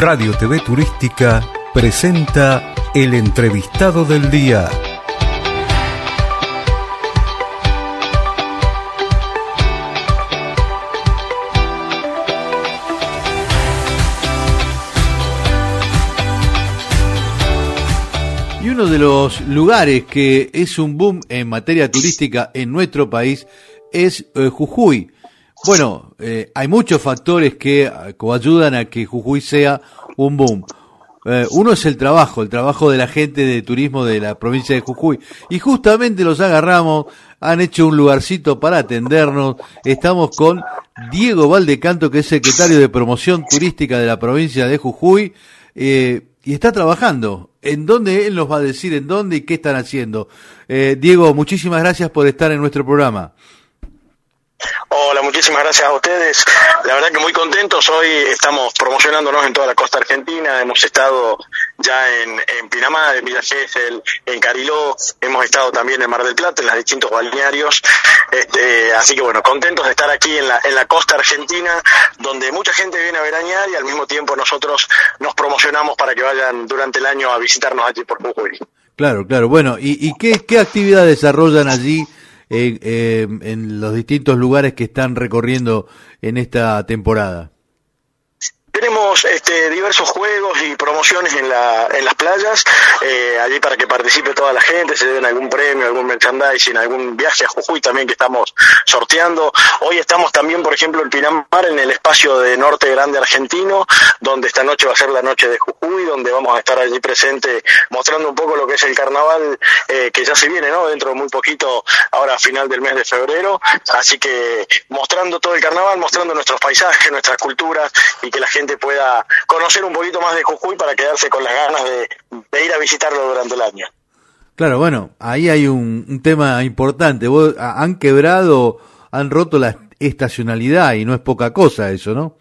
Radio TV Turística presenta el entrevistado del día. Y uno de los lugares que es un boom en materia turística en nuestro país es eh, Jujuy. Bueno, eh, hay muchos factores que eh, ayudan a que Jujuy sea un boom. uno es el trabajo, el trabajo de la gente de turismo de la provincia de Jujuy. Y justamente los agarramos, han hecho un lugarcito para atendernos. Estamos con Diego Valdecanto, que es secretario de promoción turística de la provincia de Jujuy. Eh, y está trabajando. ¿En dónde él nos va a decir en dónde y qué están haciendo? Eh, Diego, muchísimas gracias por estar en nuestro programa. Hola, muchísimas gracias a ustedes. La verdad que muy contentos. Hoy estamos promocionándonos en toda la costa argentina. Hemos estado ya en, en Pinamar, en Villa Gesell, en Cariló. Hemos estado también en Mar del Plata, en los distintos balnearios. Este, así que bueno, contentos de estar aquí en la, en la costa argentina, donde mucha gente viene a veranear y al mismo tiempo nosotros nos promocionamos para que vayan durante el año a visitarnos allí por Jujuy. Claro, claro. Bueno, ¿y, y qué, qué actividad desarrollan allí? Eh, en los distintos lugares que están recorriendo en esta temporada? Este, diversos juegos y promociones en, la, en las playas, eh, allí para que participe toda la gente, se den algún premio, algún merchandising, algún viaje a Jujuy también que estamos sorteando. Hoy estamos también, por ejemplo, en Pinamar, en el espacio de Norte Grande Argentino, donde esta noche va a ser la noche de Jujuy, donde vamos a estar allí presente mostrando un poco lo que es el carnaval eh, que ya se viene, ¿no? Dentro de muy poquito, ahora a final del mes de febrero. Así que mostrando todo el carnaval, mostrando nuestros paisajes, nuestras culturas y que la gente pueda conocer un poquito más de Jujuy para quedarse con las ganas de, ir a visitarlo durante el año. Claro, bueno, ahí hay un, tema importante. Vos, han quebrado, han roto la estacionalidad y no es poca cosa eso, ¿no?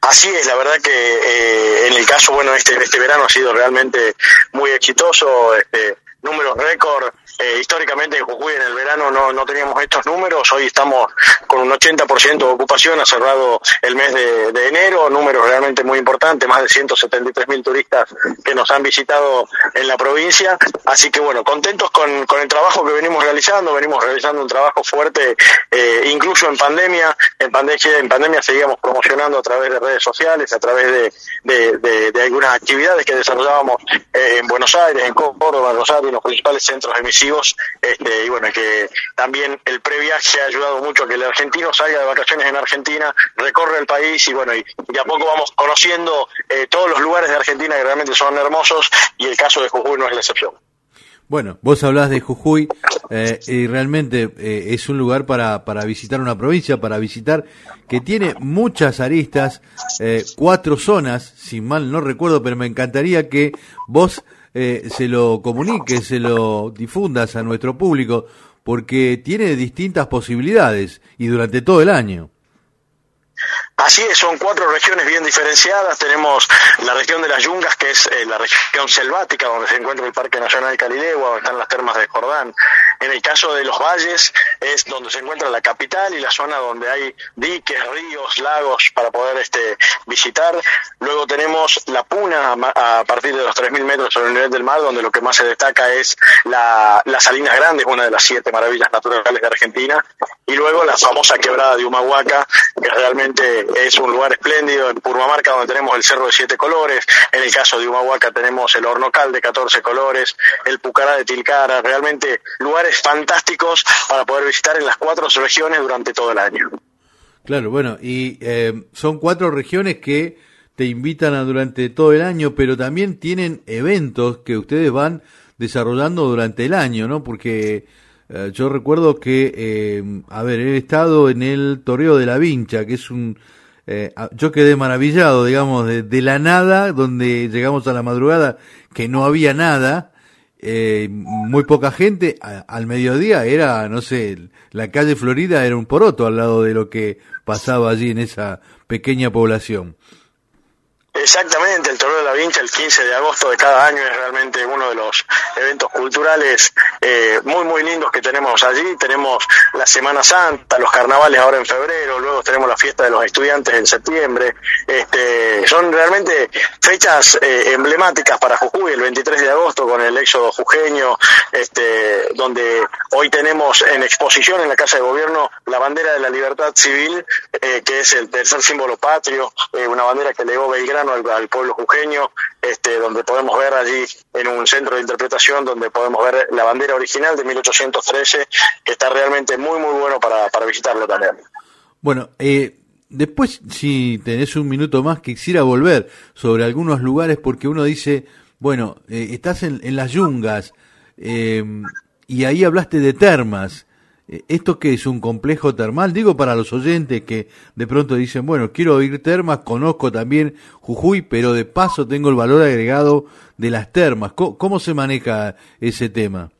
Así es, la verdad que eh, en el caso, bueno, este, este verano ha sido realmente muy exitoso, este, números récord eh, históricamente en Jujuy en el verano no, no teníamos estos números, hoy estamos con un 80% de ocupación, ha cerrado el mes de, enero, números realmente muy importantes, más de 173 mil turistas que nos han visitado en la provincia, así que bueno, contentos con, con el trabajo que venimos realizando, venimos realizando un trabajo fuerte, eh, incluso en pandemia, en pandemia, en pandemia seguíamos promocionando a través de redes sociales, a través de, de, algunas actividades que desarrollábamos eh, en Buenos Aires, en Córdoba, en Rosario, en los principales centros este, y bueno, que también el previaje ha ayudado mucho a que el argentino salga de vacaciones en Argentina, recorre el país y bueno, y, de a poco vamos conociendo eh, todos los lugares de Argentina que realmente son hermosos y el caso de Jujuy no es la excepción. Bueno, vos hablás de Jujuy eh, y realmente eh, es un lugar para, para visitar una provincia, para visitar que tiene muchas aristas, cuatro zonas, si mal no recuerdo, pero me encantaría que vos eh, se lo comuniques, se lo difundas a nuestro público, porque tiene distintas posibilidades y durante todo el año. Así es, son cuatro regiones bien diferenciadas. Tenemos la región de las Yungas, que es eh, la región selvática, donde se encuentra el Parque Nacional de Calilegua, donde están las termas de Jordán. En el caso de los valles, es donde se encuentra la capital y la zona donde hay diques, ríos, lagos para poder este, visitar. Luego tenemos la Puna, a partir de los 3.000 metros sobre el nivel del mar, donde lo que más se destaca es la, la Salinas Grande, una de las siete maravillas naturales de Argentina. Y luego la famosa quebrada de Humahuaca, que realmente es un lugar espléndido en Purmamarca donde tenemos el Cerro de Siete Colores, en el caso de Humahuaca tenemos el Hornocal de 14 colores, el Pucará de Tilcara, realmente lugares fantásticos para poder visitar en las cuatro regiones durante todo el año. Claro, bueno, y eh, son cuatro regiones que te invitan a durante todo el año, pero también tienen eventos que ustedes van desarrollando durante el año, ¿no? Porque eh, yo recuerdo que, eh, a ver, he estado en el Torreo de la Vincha, que es un... Eh, yo quedé maravillado, digamos, de, la nada, donde llegamos a la madrugada, que no había nada, muy poca gente, al mediodía era, no sé, la calle Florida era un poroto al lado de lo que pasaba allí en esa pequeña población. Exactamente, el Toreo de la Vincha el 15 de agosto de cada año es realmente uno de los eventos culturales eh, muy muy lindos que tenemos allí. Tenemos la Semana Santa, los carnavales ahora en febrero, luego tenemos la fiesta de los estudiantes en septiembre. Este, son realmente fechas eh, emblemáticas para Jujuy, el 23 de agosto con el éxodo jujeño, este, donde hoy tenemos en exposición en la Casa de Gobierno la bandera de la libertad civil, eh, que es el tercer símbolo patrio, una bandera que legó Belgrano al, pueblo jujeño, este, donde podemos ver allí en un centro de interpretación, donde podemos ver la bandera original de 1813, que está realmente muy, muy bueno para, visitarlo también. Bueno, eh, después, si tenés un minuto más, quisiera volver sobre algunos lugares, porque uno dice, bueno, eh, estás en, en, las yungas, eh, y ahí hablaste de termas. Eh, ¿Esto qué es un complejo termal? Digo para los oyentes que de pronto dicen, bueno, quiero ir termas, conozco también Jujuy, pero de paso tengo el valor agregado de las termas. ¿Cómo, se maneja ese tema?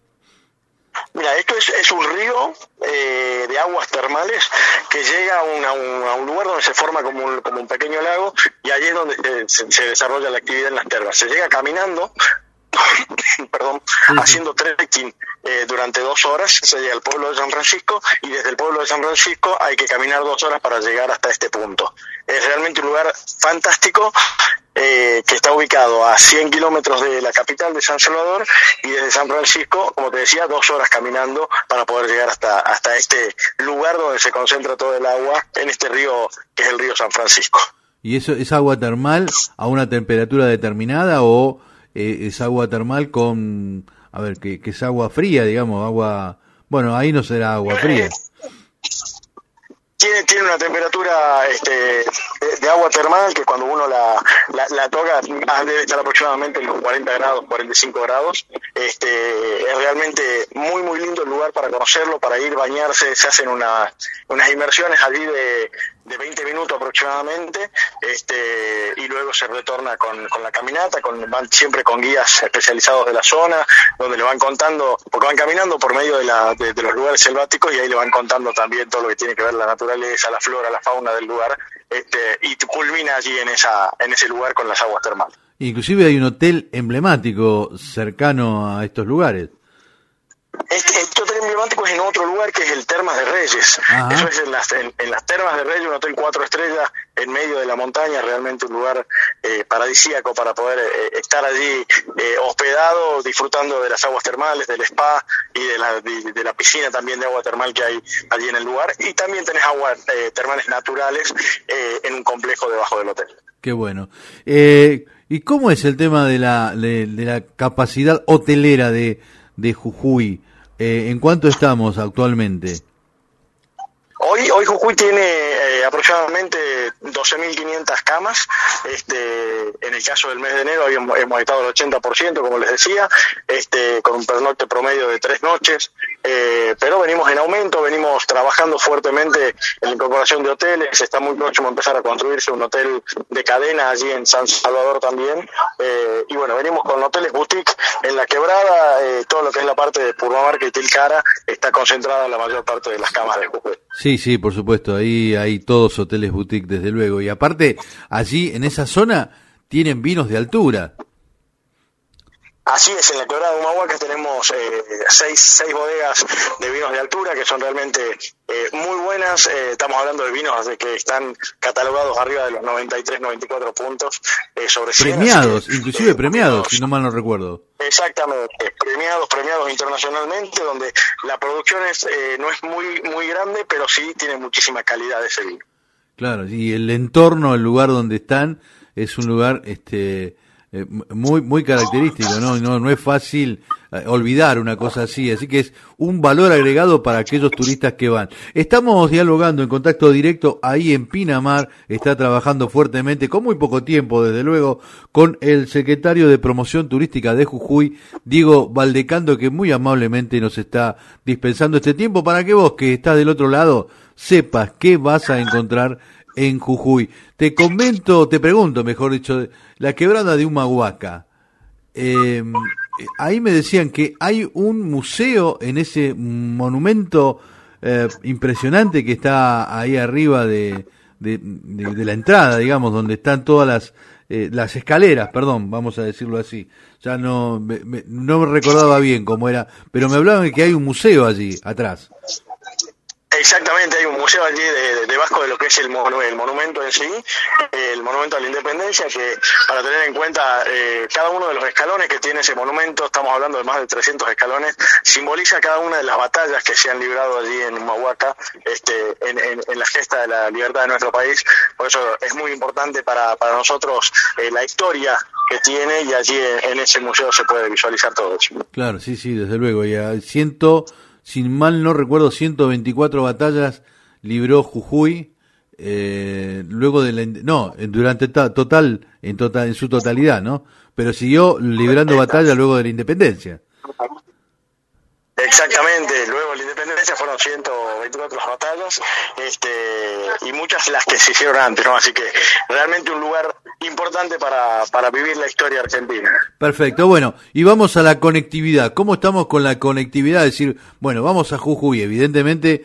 Mira, esto es, un río eh, de aguas termales que llega a, un, lugar donde se forma como un, como un pequeño lago y allí es donde se, se desarrolla la actividad en las termas. Se llega caminando perdón, haciendo trekking eh, durante dos horas, se llega al pueblo de San Francisco y desde el pueblo de San Francisco hay que caminar dos horas para llegar hasta este punto. Es realmente un lugar fantástico eh, que está ubicado a 100 kilómetros de la capital de San Salvador y desde San Francisco, como te decía, dos horas caminando para poder llegar hasta, hasta este lugar donde se concentra todo el agua en este río que es el río San Francisco. ¿Y eso es agua termal a una temperatura determinada o eh, es agua termal con, a ver, que, que, es agua fría, digamos, agua, bueno, ahí no será agua fría. Tiene, tiene una temperatura este, de, agua termal que cuando uno la, la, toca ah, debe estar aproximadamente en los 40 grados, 45 grados. Este, es realmente muy, muy lindo el lugar para conocerlo, para ir, bañarse. Se hacen una, unas inmersiones allí de, de 20 minutos aproximadamente este, y luego se retorna con, con la caminata, con, van siempre con guías especializados de la zona, donde le van contando, porque van caminando por medio de, la, de, los lugares selváticos y ahí le van contando también todo lo que tiene que ver la naturaleza, la flora, la fauna del lugar, este, y culmina allí en, esa, en ese lugar con las aguas termales. Inclusive hay un hotel emblemático cercano a estos lugares. Este, este, hotel emblemático es en otro lugar que es el Termas de Reyes. Eso es en las, en, las Termas de Reyes, un hotel cuatro estrellas en medio de la montaña, realmente un lugar eh, paradisíaco para poder eh, estar allí eh, hospedado, disfrutando de las aguas termales, del spa y de la, de, la piscina también de agua termal que hay allí en el lugar. Y también tenés aguas termales naturales en un complejo debajo del hotel. Qué bueno. ¿Y cómo es el tema de la, de la capacidad hotelera de, de Jujuy? Eh, ¿En cuánto estamos actualmente? Hoy, hoy Jujuy tiene eh, aproximadamente 12.500 camas. Este, en el caso del mes de enero habíamos, hemos estado al 80%, como les decía, este, con un pernocte promedio de tres noches. Eh, pero venimos en aumento, venimos trabajando fuertemente en la incorporación de hoteles. Está muy próximo a empezar a construirse un hotel de cadena allí en San Salvador también. Eh, y bueno, venimos con hoteles boutique en la quebrada. todo lo que es la parte de Purmamarca y Tilcara está concentrada en la mayor parte de las camas de Jujuy. Sí, sí, por supuesto, ahí hay todos hoteles boutique, desde luego. Y aparte, allí en esa zona tienen vinos de altura. Así es, en la quebrada de Humahuaca tenemos eh, seis, seis bodegas de vinos de altura que son realmente eh, muy buenas. Eh, estamos hablando de vinos de que están catalogados arriba de los 93, 94 puntos sobre Premiados, inclusive premiados, si no mal no recuerdo. Exactamente, premiados, premiados internacionalmente, donde la producción es, no es muy, muy grande, pero sí tiene muchísima calidad ese vino. Claro, y el entorno, el lugar donde están, es un lugar este eh, muy muy característico, ¿no? ¿no? No es fácil eh, olvidar una cosa así, así que es un valor agregado para aquellos turistas que van. Estamos dialogando en contacto directo ahí en Pinamar, está trabajando fuertemente, con muy poco tiempo desde luego, con el secretario de Promoción Turística de Jujuy, Diego Valdecando, que muy amablemente nos está dispensando este tiempo para que vos que estás del otro lado sepas qué vas a encontrar en Jujuy. Te comento, te pregunto, mejor dicho, la quebrada de Humahuaca. Em, ahí me decían que hay un museo en ese monumento eh, impresionante que está ahí arriba de, la entrada, digamos, donde están todas las eh, las escaleras, perdón, vamos a decirlo así. Ya no me, no me recordaba bien cómo era, pero me hablaban de que hay un museo allí atrás. Exactamente, hay un museo allí de, debajo de lo que es el, el, monumento en sí, el monumento a la independencia, que para tener en cuenta eh, cada uno de los escalones que tiene ese monumento, estamos hablando de más de 300 escalones, simboliza cada una de las batallas que se han librado allí en Humahuaca, este, en, la gesta de la libertad de nuestro país. Por eso es muy importante para, nosotros eh, la historia que tiene y allí en, ese museo se puede visualizar todo eso. Claro, sí, sí, desde luego. Y siento sin mal no recuerdo, 124 batallas libró Jujuy, eh, luego de la, no, durante total, en total, en su totalidad, ¿no? Pero siguió librando batallas luego de la independencia. Exactamente, luego de la independencia fueron 124 batallas este, y muchas las que se hicieron antes, ¿no? Así que realmente un lugar importante para, para vivir la historia argentina. Perfecto, bueno, y vamos a la conectividad. ¿Cómo estamos con la conectividad? Es decir, bueno, vamos a Jujuy, evidentemente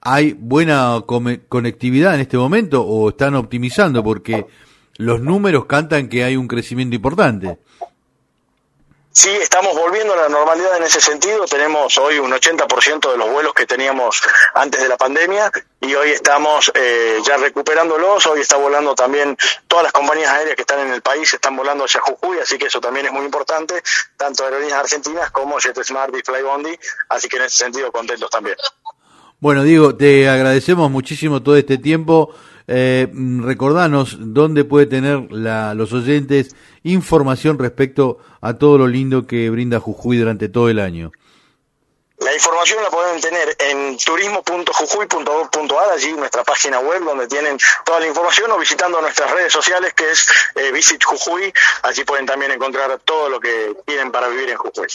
hay buena conectividad en este momento o están optimizando porque los números cantan que hay un crecimiento importante. Sí, estamos volviendo a la normalidad en ese sentido. Tenemos hoy un 80% de los vuelos que teníamos antes de la pandemia y hoy estamos eh, ya recuperándolos. Hoy está volando también todas las compañías aéreas que están en el país, están volando hacia Jujuy, así que eso también es muy importante, tanto aerolíneas argentinas como JetSmart y Flybondi, así que en ese sentido contentos también. Bueno, Diego, te agradecemos muchísimo todo este tiempo. Eh, recordanos dónde puede tener la, los oyentes información respecto a todo lo lindo que brinda Jujuy durante todo el año. La información la pueden tener en turismo.jujuy.org.ar, allí nuestra página web donde tienen toda la información o visitando nuestras redes sociales que es eh, Visit Jujuy, allí pueden también encontrar todo lo que tienen para vivir en Jujuy.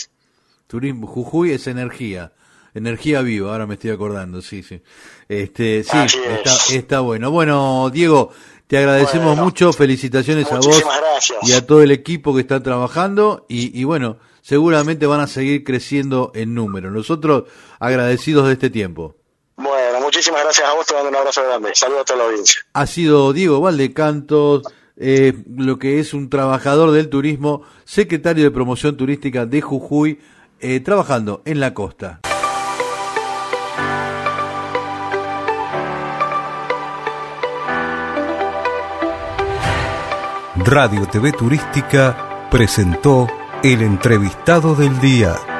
Turismo, Jujuy es energía. Energía viva, ahora me estoy acordando, sí, sí. Este, sí, está, bueno. Bueno, Diego, te agradecemos mucho, felicitaciones a vos y a todo el equipo que está trabajando y, y bueno, seguramente van a seguir creciendo en número. Nosotros agradecidos de este tiempo. Bueno, muchísimas gracias a vos, te mando un abrazo grande. Saludos a toda la audiencia. Ha sido Diego Valdecantos, eh, lo que es un trabajador del turismo, secretario de promoción turística de Jujuy, eh, trabajando en la costa. Radio TV Turística presentó el entrevistado del día.